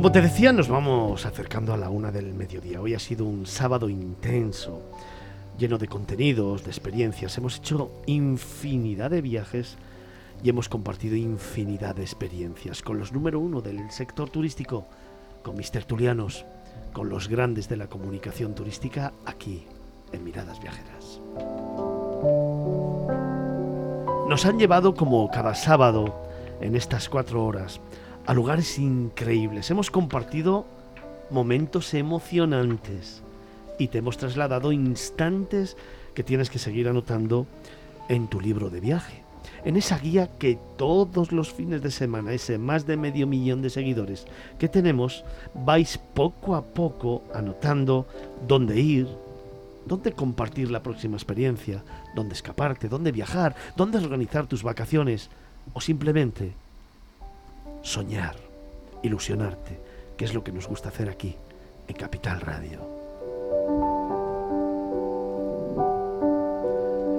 Como te decía, nos vamos acercando a la una del mediodía. Hoy ha sido un sábado intenso, lleno de contenidos, de experiencias. Hemos hecho infinidad de viajes y hemos compartido infinidad de experiencias con los número uno del sector turístico, con mis tertulianos, con los grandes de la comunicación turística aquí en Miradas Viajeras. Nos han llevado como cada sábado en estas cuatro horas a lugares increíbles. Hemos compartido momentos emocionantes y te hemos trasladado instantes que tienes que seguir anotando en tu libro de viaje. En esa guía que todos los fines de semana, ese más de medio millón de seguidores que tenemos, vais poco a poco anotando dónde ir, dónde compartir la próxima experiencia, dónde escaparte, dónde viajar, dónde organizar tus vacaciones o simplemente soñar, ilusionarte, que es lo que nos gusta hacer aquí, en Capital Radio.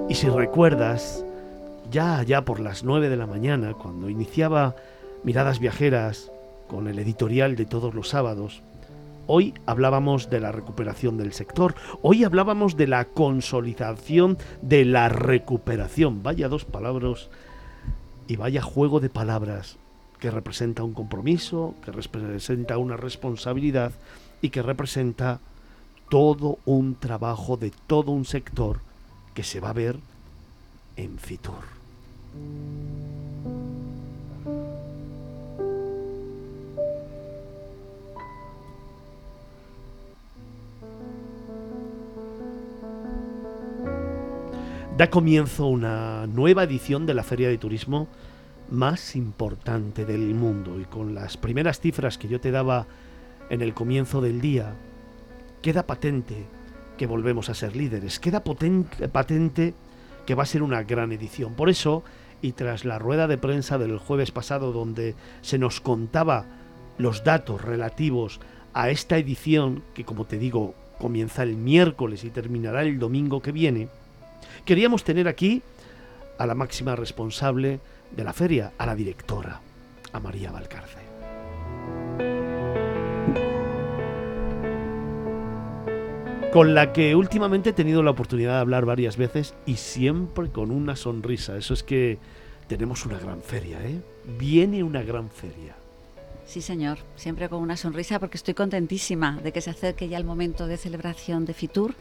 Y si recuerdas, ya allá por las 9 de la mañana, cuando iniciaba Miradas Viajeras con el editorial de todos los sábados, hoy hablábamos de la recuperación del sector, hoy hablábamos de la consolidación de la recuperación. Vaya dos palabras y vaya juego de palabras que representa un compromiso, que representa una responsabilidad y que representa todo un trabajo de todo un sector que se va a ver en Fitur. Da comienzo una nueva edición de la Feria de Turismo más importante del mundo y con las primeras cifras que yo te daba en el comienzo del día, queda patente que volvemos a ser líderes, queda patente que va a ser una gran edición. Por eso, y tras la rueda de prensa del jueves pasado donde se nos contaba los datos relativos a esta edición, que como te digo, comienza el miércoles y terminará el domingo que viene, queríamos tener aquí a la máxima responsable de la feria, a la directora, a María Valcarce. Con la que últimamente he tenido la oportunidad de hablar varias veces y siempre con una sonrisa. Eso es que tenemos una gran feria, ¿eh? Viene una gran feria. Sí, señor, siempre con una sonrisa porque estoy contentísima de que se acerque ya el momento de celebración de Fitur,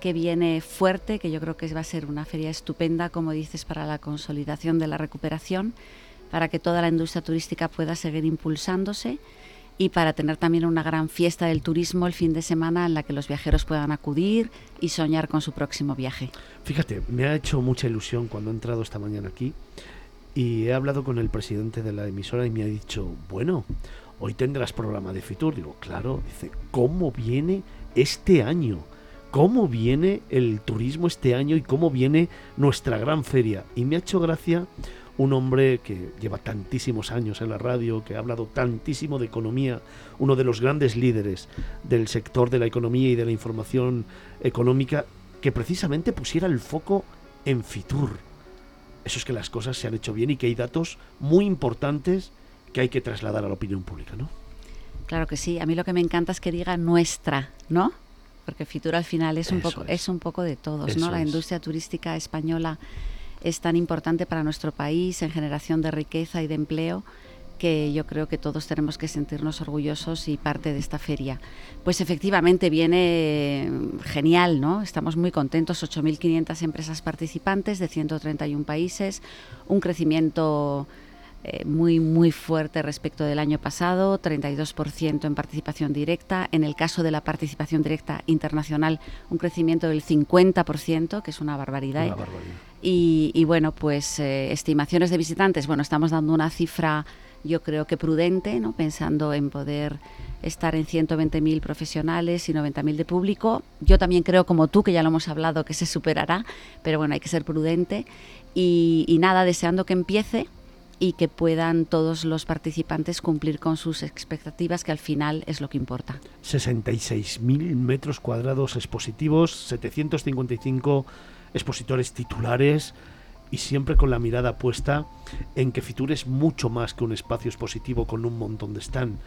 que viene fuerte, que yo creo que va a ser una feria estupenda, como dices, para la consolidación de la recuperación, para que toda la industria turística pueda seguir impulsándose y para tener también una gran fiesta del turismo el fin de semana en la que los viajeros puedan acudir y soñar con su próximo viaje. Fíjate, me ha hecho mucha ilusión cuando he entrado esta mañana aquí y he hablado con el presidente de la emisora y me ha dicho, bueno, hoy tendrás programa de Fitur. Digo, claro, dice, ¿cómo viene este año? ¿Cómo viene el turismo este año y cómo viene nuestra gran feria? Y me ha hecho gracia un hombre que lleva tantísimos años en la radio, que ha hablado tantísimo de economía, uno de los grandes líderes del sector de la economía y de la información económica, que precisamente pusiera el foco en Fitur. Eso es que las cosas se han hecho bien y que hay datos muy importantes que hay que trasladar a la opinión pública, ¿no? Claro que sí. A mí lo que me encanta es que diga nuestra, ¿no? Porque Fitur al final es un poco es. un poco de todos, ¿no? La industria turística española es tan importante para nuestro país en generación de riqueza y de empleo que yo creo que todos tenemos que sentirnos orgullosos y parte de esta feria. Pues efectivamente viene genial, ¿no? Estamos muy contentos, 8.500 empresas participantes de 131 países, un crecimiento eh, muy, muy fuerte respecto del año pasado, 32% en participación directa. En el caso de la participación directa internacional, un crecimiento del 50%, que es una barbaridad. Una barbaridad. Y, bueno, pues eh, estimaciones de visitantes, bueno, estamos dando una cifra yo creo que prudente, ¿no? pensando en poder estar en 120.000 profesionales y 90.000 de público. Yo también creo, como tú, que ya lo hemos hablado, que se superará, pero bueno, hay que ser prudente. Y, nada, deseando que empiece y que puedan todos los participantes cumplir con sus expectativas, que al final es lo que importa. 66.000 metros cuadrados expositivos, 755 expositores titulares y siempre con la mirada puesta en que Fitur es mucho más que un espacio expositivo con un montón de stand.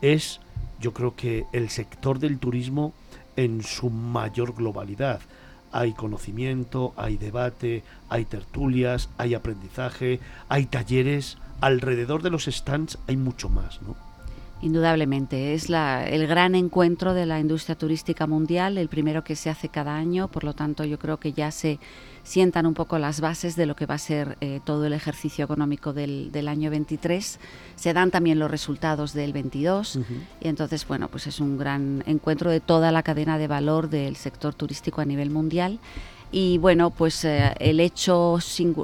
es, yo creo que el sector del turismo en su mayor globalidad. Hay conocimiento, hay debate, hay tertulias, hay aprendizaje, hay talleres. Alrededor de los stands hay mucho más, ¿no? Indudablemente, es el gran encuentro de la industria turística mundial, el primero que se hace cada año, por lo tanto yo creo que ya se sientan un poco las bases de lo que va a ser eh, todo el ejercicio económico del, del, año 23. Se dan también los resultados del 22 y entonces, bueno, pues es un gran encuentro de toda la cadena de valor del sector turístico a nivel mundial. Y bueno, pues eh, el hecho,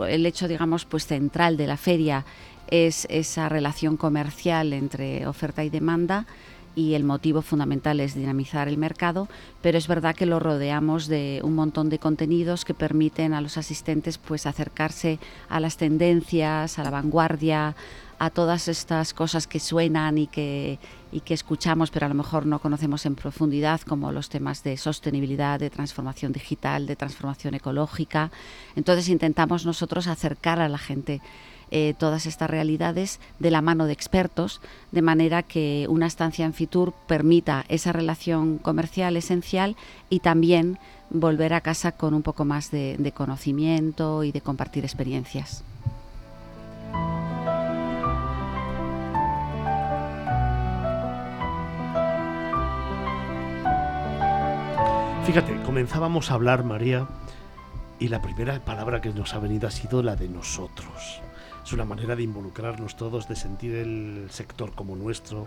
el hecho digamos, pues central de la feria es esa relación comercial entre oferta y demanda y el motivo fundamental es dinamizar el mercado, pero es verdad que lo rodeamos de un montón de contenidos que permiten a los asistentes pues acercarse a las tendencias, a la vanguardia, a todas estas cosas que suenan y que, y que escuchamos, pero a lo mejor no conocemos en profundidad, como los temas de sostenibilidad, de transformación digital, de transformación ecológica. Entonces intentamos nosotros acercar a la gente eh, todas estas realidades de la mano de expertos, de manera que una estancia en Fitur permita esa relación comercial esencial y también volver a casa con un poco más de, de conocimiento y de compartir experiencias. Fíjate, comenzábamos a hablar, María, y la primera palabra que nos ha venido ha sido la de nosotros es una manera de involucrarnos todos, de sentir el sector como nuestro.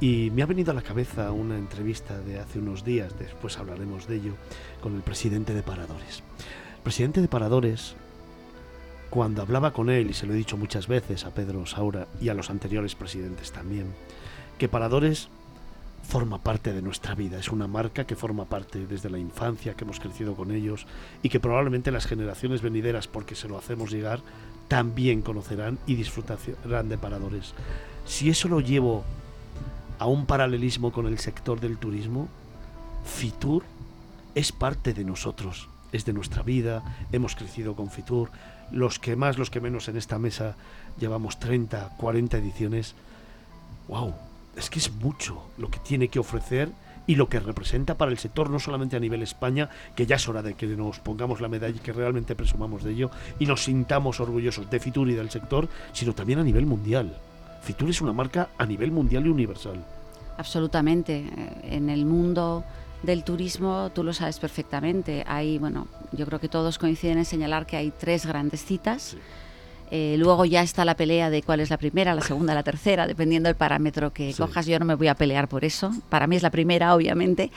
Y me ha venido a la cabeza una entrevista de hace unos días, después hablaremos de ello, con el presidente de Paradores. El presidente de Paradores, cuando hablaba con él, y se lo he dicho muchas veces a Pedro Saura y a los anteriores presidentes también, que Paradores forma parte de nuestra vida, es una marca que forma parte desde la infancia, que hemos crecido con ellos y que probablemente las generaciones venideras, porque se lo hacemos llegar, también conocerán y disfrutarán de paradores. Si eso lo llevo a un paralelismo con el sector del turismo, Fitur es parte de nosotros, es de nuestra vida, hemos crecido con Fitur, los que más, los que menos en esta mesa llevamos 30, 40 ediciones. ¡Wow! es que es mucho lo que tiene que ofrecer y lo que representa para el sector, no solamente a nivel España, que ya es hora de que nos pongamos la medalla y que realmente presumamos de ello y nos sintamos orgullosos de Fitur y del sector, sino también a nivel mundial. Fitur es una marca a nivel mundial y universal. Absolutamente. En el mundo del turismo, tú lo sabes perfectamente. Hay, bueno, yo creo que todos coinciden en señalar que hay tres grandes citas. Eh, luego ya está la pelea de cuál es la primera, la segunda, la tercera, dependiendo del parámetro que cojas. Yo no me voy a pelear por eso. Para mí es la primera, obviamente.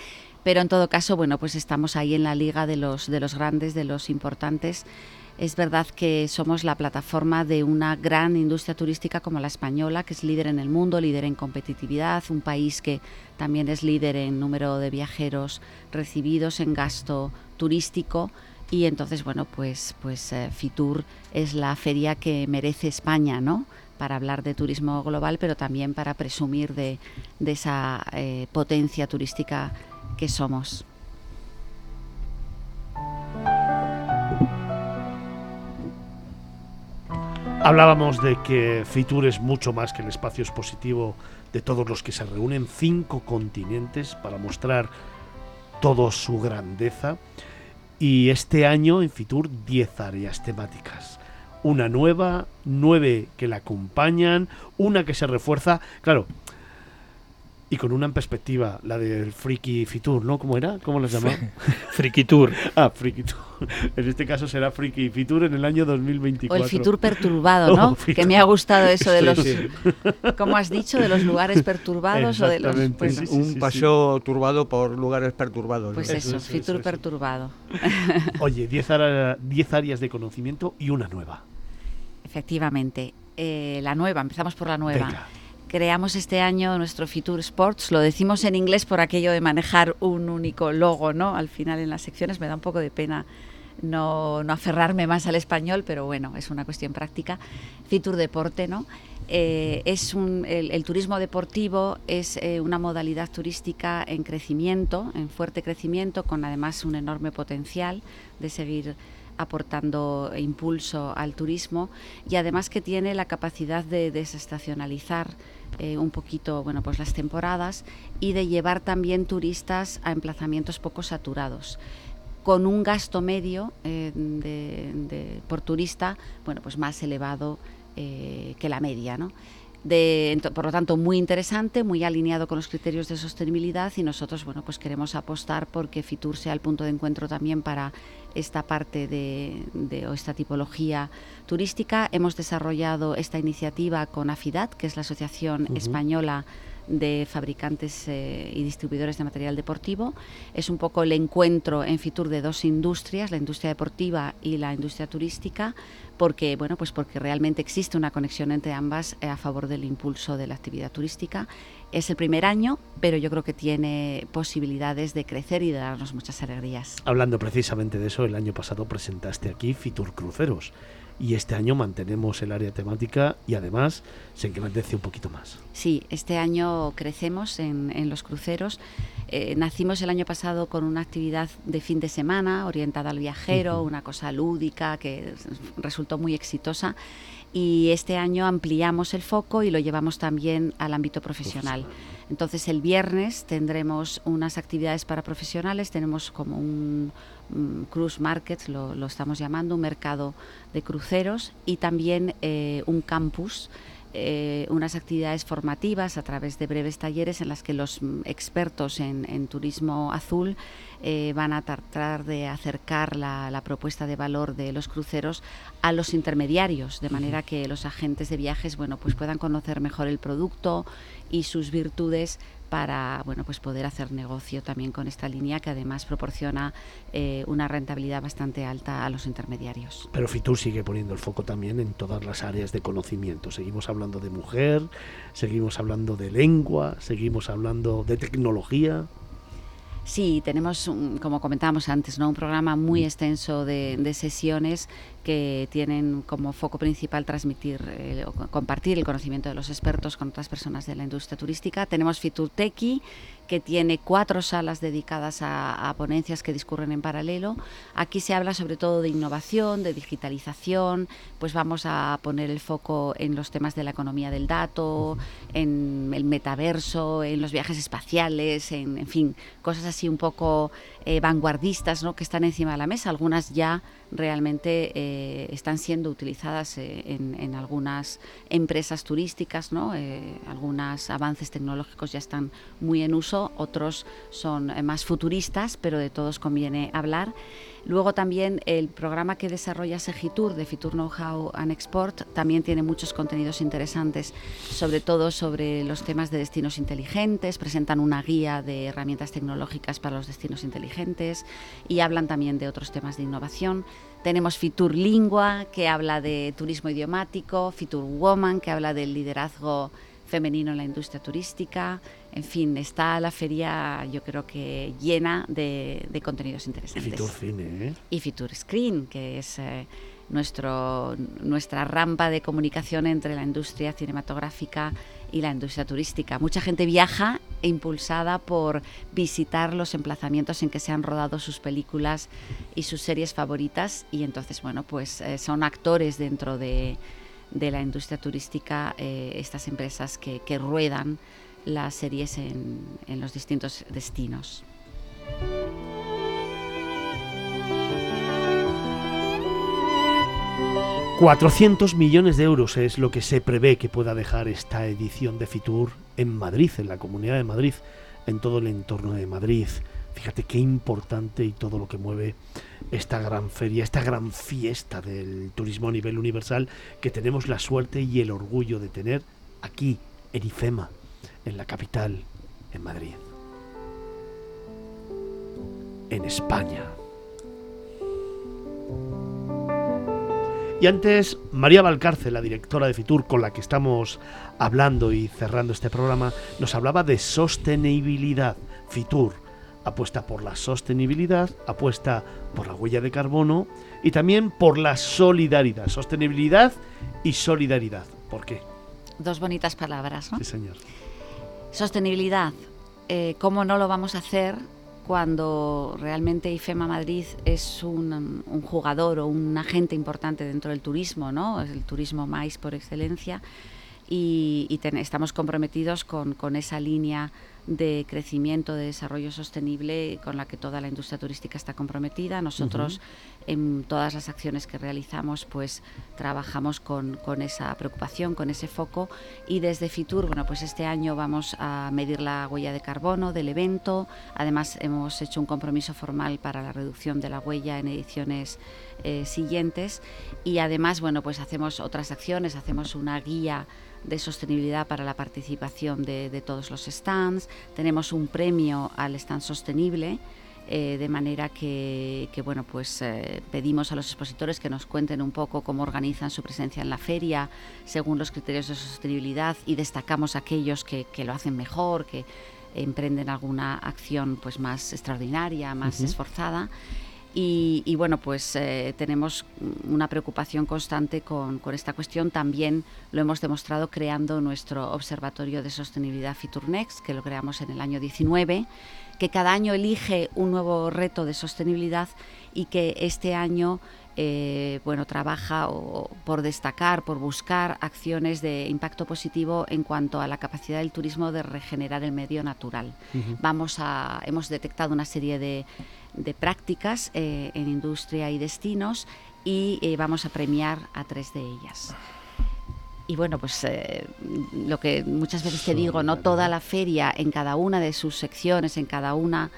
Pero en todo caso, bueno, pues estamos ahí en la liga de los, de los grandes, de los importantes. Es verdad que somos la plataforma de una gran industria turística como la española, que es líder en el mundo, líder en competitividad, un país que también es líder en número de viajeros recibidos, en gasto turístico y entonces bueno pues pues eh, Fitur es la feria que merece España no para hablar de turismo global pero también para presumir de, esa eh, potencia turística que somos Hablábamos de que Fitur es mucho más que el espacio expositivo de todos los que se reúnen, cinco continentes para mostrar toda su grandeza. Y este año en Fitur 10 áreas temáticas. Una nueva, nueve que la acompañan, una que se refuerza. Claro, y con una en perspectiva, la del Friki Fitur, ¿no? ¿Cómo era? ¿Cómo las llamaba? Friki Tour. Ah, Friki Tour. En este caso será Friki Fitur en el año 2024. O el Fitur perturbado, ¿no? que me ha gustado eso de los, ¿cómo has dicho? De los lugares perturbados o de los... Pues, un paseo turbado por lugares perturbados. Pues eso, Fitur perturbado. Oye, 10 áreas de conocimiento y una nueva. Efectivamente. Eh, la nueva, empezamos por la nueva creamos este año nuestro Future Sports. Lo decimos en inglés por aquello de manejar un único logo, ¿no? Al final en las secciones me da un poco de pena no, aferrarme más al español, pero bueno, es una cuestión práctica. Fitur Deporte, ¿no? Eh, es el, turismo deportivo es eh, una modalidad turística en crecimiento, en fuerte crecimiento, con además un enorme potencial de seguir aportando impulso al turismo y además que tiene la capacidad de desestacionalizar eh, un poquito bueno, pues las temporadas y de llevar también turistas a emplazamientos poco saturados con un gasto medio eh, por turista bueno, pues más elevado eh, que la media. ¿no? por lo tanto, muy interesante, muy alineado con los criterios de sostenibilidad y nosotros bueno, pues queremos apostar porque Fitur sea el punto de encuentro también para esta parte de, o esta tipología turística. Hemos desarrollado esta iniciativa con AFIDAT, que es la Asociación Española de fabricantes eh, y distribuidores de material deportivo. Es un poco el encuentro en Fitur de dos industrias, la industria deportiva y la industria turística, porque bueno, pues porque realmente existe una conexión entre ambas eh, a favor del impulso de la actividad turística. Es el primer año, pero yo creo que tiene posibilidades de crecer y de darnos muchas alegrías. Hablando precisamente de eso, el año pasado presentaste aquí Fitur Cruceros y este año mantenemos el área temática y además se engrandece un poquito más. Sí, este año crecemos en, los cruceros. Eh, nacimos el año pasado con una actividad de fin de semana orientada al viajero, una cosa lúdica que resultó muy exitosa y este año ampliamos el foco y lo llevamos también al ámbito profesional. Entonces el viernes tendremos unas actividades para profesionales, tenemos como un, cruise market, lo, estamos llamando, un mercado de cruceros y también eh, un campus. Eh, unas actividades formativas a través de breves talleres en las que los mm, expertos en, turismo azul eh, van a tratar de acercar la, propuesta de valor de los cruceros a los intermediarios, de manera que los agentes de viajes bueno, pues puedan conocer mejor el producto y sus virtudes para bueno, pues poder hacer negocio también con esta línea que además proporciona eh, una rentabilidad bastante alta a los intermediarios. Pero Fitur sigue poniendo el foco también en todas las áreas de conocimiento. Seguimos hablando de mujer, seguimos hablando de lengua, seguimos hablando de tecnología. Sí, tenemos, como comentábamos antes, ¿no? un programa muy extenso de, sesiones que tienen como foco principal transmitir, eh, compartir el conocimiento de los expertos con otras personas de la industria turística. Tenemos Fiturteki, que tiene cuatro salas dedicadas a, ponencias que discurren en paralelo. Aquí se habla sobre todo de innovación, de digitalización, pues vamos a poner el foco en los temas de la economía del dato, en el metaverso, en los viajes espaciales, en, en fin, cosas así un poco eh, vanguardistas ¿no? que están encima de la mesa. Algunas ya realmente eh, están siendo utilizadas eh, en, algunas empresas turísticas, ¿no? algunos avances tecnológicos ya están muy en uso, otros son más futuristas, pero de todos conviene hablar. Luego también el programa que desarrolla Segitur de Fitur Know-how and Export también tiene muchos contenidos interesantes, sobre todo sobre los temas de destinos inteligentes, presentan una guía de herramientas tecnológicas para los destinos inteligentes y hablan también de otros temas de innovación. Tenemos Fitur Lingua, que habla de turismo idiomático, Fitur Woman, que habla del liderazgo femenino en la industria turística. En fin, está la feria yo creo que llena de, contenidos interesantes. Y Fitur Cine, ¿eh? Y Fitur Screen, que es eh, nuestro, nuestra rampa de comunicación entre la industria cinematográfica y la industria turística. Mucha gente viaja impulsada por visitar los emplazamientos en que se han rodado sus películas y sus series favoritas y entonces, bueno, pues eh, son actores dentro de de la industria turística eh, estas empresas que, ruedan las series en, en los distintos destinos. ...400 millones de euros es lo que se prevé que pueda dejar esta edición de Fitur en Madrid, en la Comunidad de Madrid, en todo el entorno de Madrid. Fíjate qué importante y todo lo que mueve esta gran feria, esta gran fiesta del turismo a nivel universal que tenemos la suerte y el orgullo de tener aquí, en IFEMA, en la capital, en Madrid. En España. Y antes, María Valcárcel, la directora de Fitur, con la que estamos hablando y cerrando este programa, nos hablaba de sostenibilidad. Fitur, apuesta por la sostenibilidad, apuesta por la huella de carbono y también por la solidaridad. Sostenibilidad y solidaridad. ¿Por qué? Dos bonitas palabras, ¿no? Sí, señor. Sostenibilidad. Eh, ¿Cómo no lo vamos a hacer cuando realmente IFEMA Madrid es un, jugador o un agente importante dentro del turismo, ¿no? Es el turismo más por excelencia y, estamos comprometidos con esa línea de crecimiento, de desarrollo sostenible con la que toda la industria turística está comprometida. Nosotros en todas las acciones que realizamos pues trabajamos con, con, esa preocupación, con ese foco. Y desde Fitur, bueno pues este año vamos a medir la huella de carbono del evento, además hemos hecho un compromiso formal para la reducción de la huella en ediciones eh, siguientes. Y además bueno pues hacemos otras acciones, hacemos una guía de sostenibilidad para la participación de, todos los stands. Tenemos un premio al stand sostenible. Eh, de manera que, bueno, pues eh, pedimos a los expositores que nos cuenten un poco cómo organizan su presencia en la feria según los criterios de sostenibilidad y destacamos aquellos que, lo hacen mejor, que emprenden alguna acción pues más extraordinaria, más esforzada. Y, bueno, pues eh, tenemos una preocupación constante con, esta cuestión. También lo hemos demostrado creando nuestro Observatorio de Sostenibilidad Fiturnex, que lo creamos en el año 19, que cada año elige un nuevo reto de sostenibilidad y que este año eh, bueno, trabaja por destacar, por buscar acciones de impacto positivo en cuanto a la capacidad del turismo de regenerar el medio natural. Vamos a, hemos detectado una serie de de prácticas eh, en industria y destinos y eh, vamos a premiar a tres de ellas. Y bueno, pues eh, lo que muchas veces te digo, no toda la feria en cada una de sus secciones, en cada una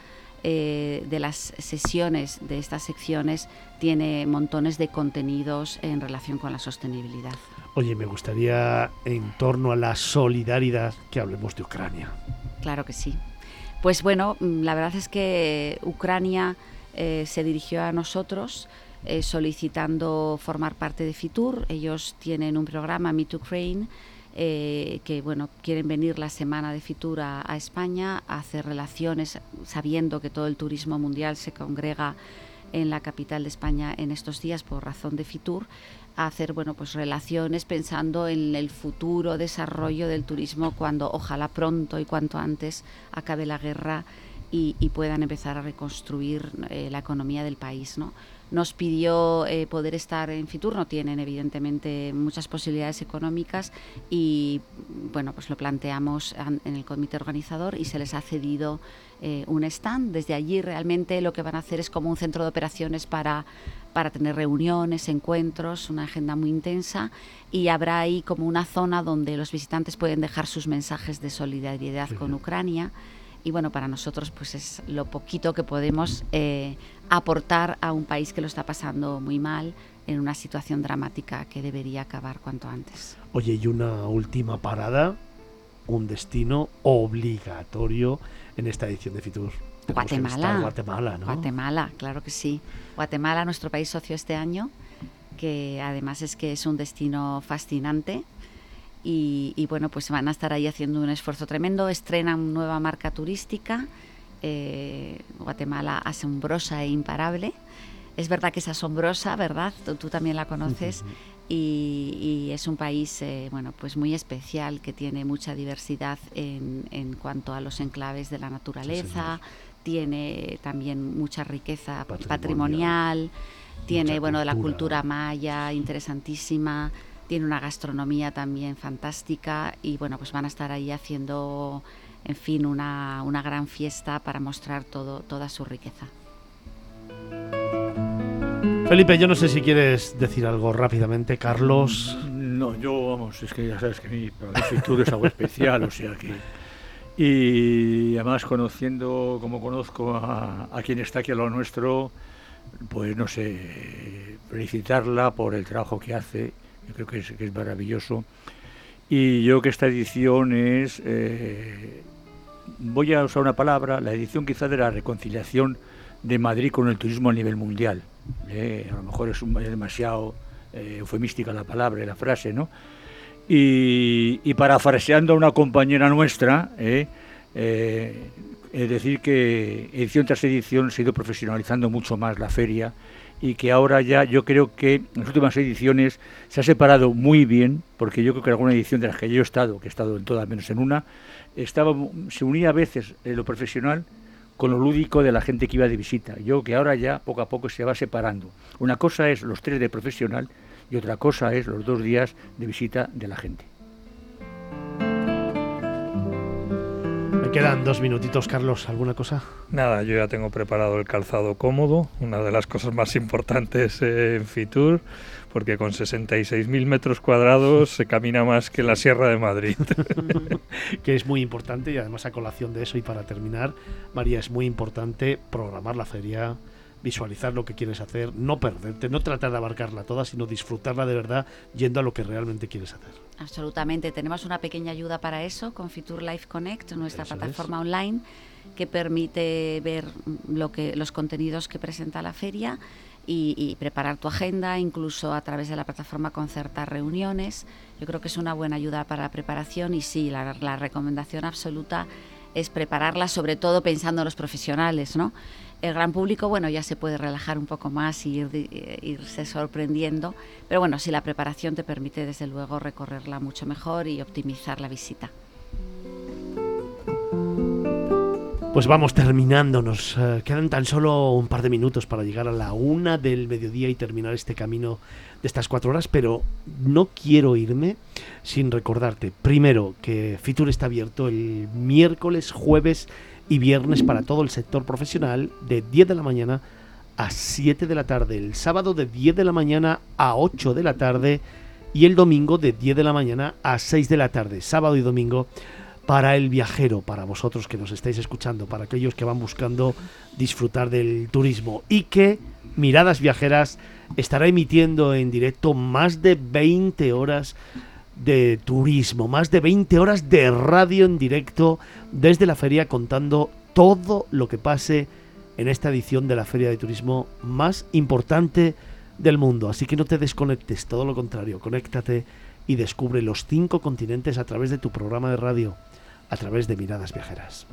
de las sesiones de estas secciones tiene montones de contenidos en relación con la sostenibilidad. Oye, me gustaría en torno a la solidaridad que hablemos de Ucrania. Claro que sí. Pues bueno, mm, la verdad es que Ucrania eh, se dirigió a nosotros eh, solicitando formar parte de Fitur. Ellos tienen un programa, Meet Ukraine, eh, que bueno, quieren venir la semana de Fitur a, a, España a hacer relaciones, sabiendo que todo el turismo mundial se congrega en la capital de España en estos días por razón de Fitur hacer bueno pues relaciones pensando en el futuro desarrollo del turismo cuando ojalá pronto y cuanto antes acabe la guerra y, puedan empezar a reconstruir eh, la economía del país no nos pidió eh, poder estar en Fitur, no tienen evidentemente muchas posibilidades económicas y bueno, pues lo planteamos en el comité organizador y se les ha cedido eh, un stand. Desde allí realmente lo que van a hacer es como un centro de operaciones para, para tener reuniones, encuentros, una agenda muy intensa. Y habrá ahí como una zona donde los visitantes pueden dejar sus mensajes de solidaridad con Ucrania. Y bueno, para nosotros pues es lo poquito que podemos eh, aportar a un país que lo está pasando muy mal en una situación dramática que debería acabar cuanto antes. Oye, y una última parada, un destino obligatorio en esta edición de Fitur. Guatemala. Guatemala, ¿no? Guatemala, claro que sí. Guatemala, nuestro país socio este año, que además es que es un destino fascinante y, bueno, pues van a estar ahí haciendo un esfuerzo tremendo. Estrenan nueva marca turística, eh, Guatemala asombrosa e imparable. Es verdad que es asombrosa, ¿verdad? Tú, también la conoces. Y, es un país eh, bueno pues muy especial que tiene mucha diversidad en, en cuanto a los enclaves de la naturaleza. tiene también mucha riqueza patrimonial, tiene bueno de la cultura maya interesantísima. Tiene una gastronomía también fantástica. Y bueno, pues van a estar ahí haciendo, en fin, una, una gran fiesta para mostrar todo, toda su riqueza. Felipe, yo no sé si quieres decir algo rápidamente, Carlos. No, yo, vamos, es que ya sabes que mi Fitur es algo especial, o sea que... Y además conociendo, como conozco a, a quien está aquí a lo nuestro, pues no sé, felicitarla por el trabajo que hace yo creo que es, que es maravilloso. Y yo que esta edición es, eh, voy a usar una palabra, la edición quizá de la reconciliación de Madrid con el turismo a nivel mundial. Eh, a lo mejor es, demasiado eh, eufemística la palabra la frase, ¿no? Y, y parafraseando a una compañera nuestra, es decir que edición tras edición se ha ido profesionalizando mucho más la feria y que ahora ya yo creo que en las últimas ediciones se ha separado muy bien, porque yo creo que alguna edición de las que yo he estado, que he estado en todas menos en una, estaba, se unía a veces lo profesional con lo lúdico de la gente que iba de visita. Yo que ahora ya poco a poco se va separando. Una cosa es los tres de profesional y otra cosa es los dos días de visita de la gente. Me quedan dos minutitos, Carlos. ¿Alguna cosa? Nada, yo ya tengo preparado el calzado cómodo, una de las cosas más importantes en Fitur, porque con 66.000 metros cuadrados se camina más que la Sierra de Madrid. que es muy importante y además a colación de eso y para terminar, María, es muy importante programar la feria, visualizar lo que quieres hacer, no perderte, no tratar de abarcarla toda, sino disfrutarla de verdad yendo a lo que realmente quieres hacer. Absolutamente, tenemos una pequeña ayuda para eso con Fitur Life Connect, nuestra plataforma online que permite ver lo que los contenidos que presenta la feria y, preparar tu agenda, incluso a través de la plataforma concertar reuniones. Yo creo que es una buena ayuda para la preparación y sí, la, la recomendación absoluta es prepararla, sobre todo pensando en los profesionales, ¿no? El gran público, bueno, ya se puede relajar un poco más y eh, irse sorprendiendo, pero bueno, si la preparación te permite desde luego recorrerla mucho mejor y optimizar la visita. Pues vamos terminando, nos eh, quedan tan solo un par de minutos para llegar a la una del mediodía y terminar este camino de estas cuatro horas, pero no quiero irme sin recordarte, primero, que Fitur está abierto el miércoles, jueves y viernes para todo el sector profesional de 10 de la mañana a 7 de la tarde, el sábado de 10 de la mañana a 8 de la tarde y el domingo de 10 de la mañana a 6 de la tarde, sábado y domingo para el viajero, para vosotros que nos estáis escuchando, para aquellos que van buscando disfrutar del turismo y que Miradas Viajeras estará emitiendo en directo más de 20 horas de turismo, más de 20 horas de radio en directo desde la feria contando todo lo que pase en esta edición de la feria de turismo más importante del mundo. Así que no te desconectes, todo lo contrario, conéctate y descubre los cinco continentes a través de tu programa de radio, a través de Miradas Viajeras.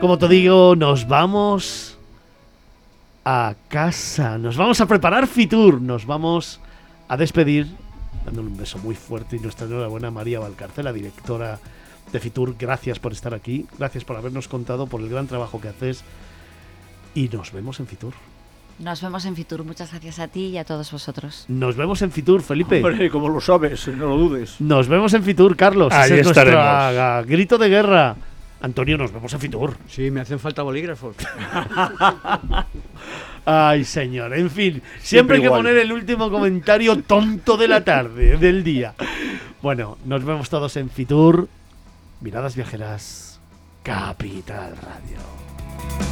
Como te digo, nos vamos a casa. Nos vamos a preparar Fitur. Nos vamos a despedir dándole un beso muy fuerte y nuestra enhorabuena a María Valcarcela, directora de Fitur. Gracias por estar aquí. Gracias por habernos contado, por el gran trabajo que haces. Y nos vemos en Fitur. Nos vemos en Fitur. Muchas gracias a ti y a todos vosotros. Nos vemos en Fitur, Felipe. Hombre, como lo sabes, no lo dudes. Nos vemos en Fitur, Carlos. Ahí es nuestro grito de guerra. Antonio, nos vemos en Fitur. Sí, me hacen falta bolígrafos. Ay, señor. En fin, siempre, hay que poner el último comentario tonto de la tarde, del día. Bueno, nos vemos todos en Fitur. Miradas viajeras, Capital Radio.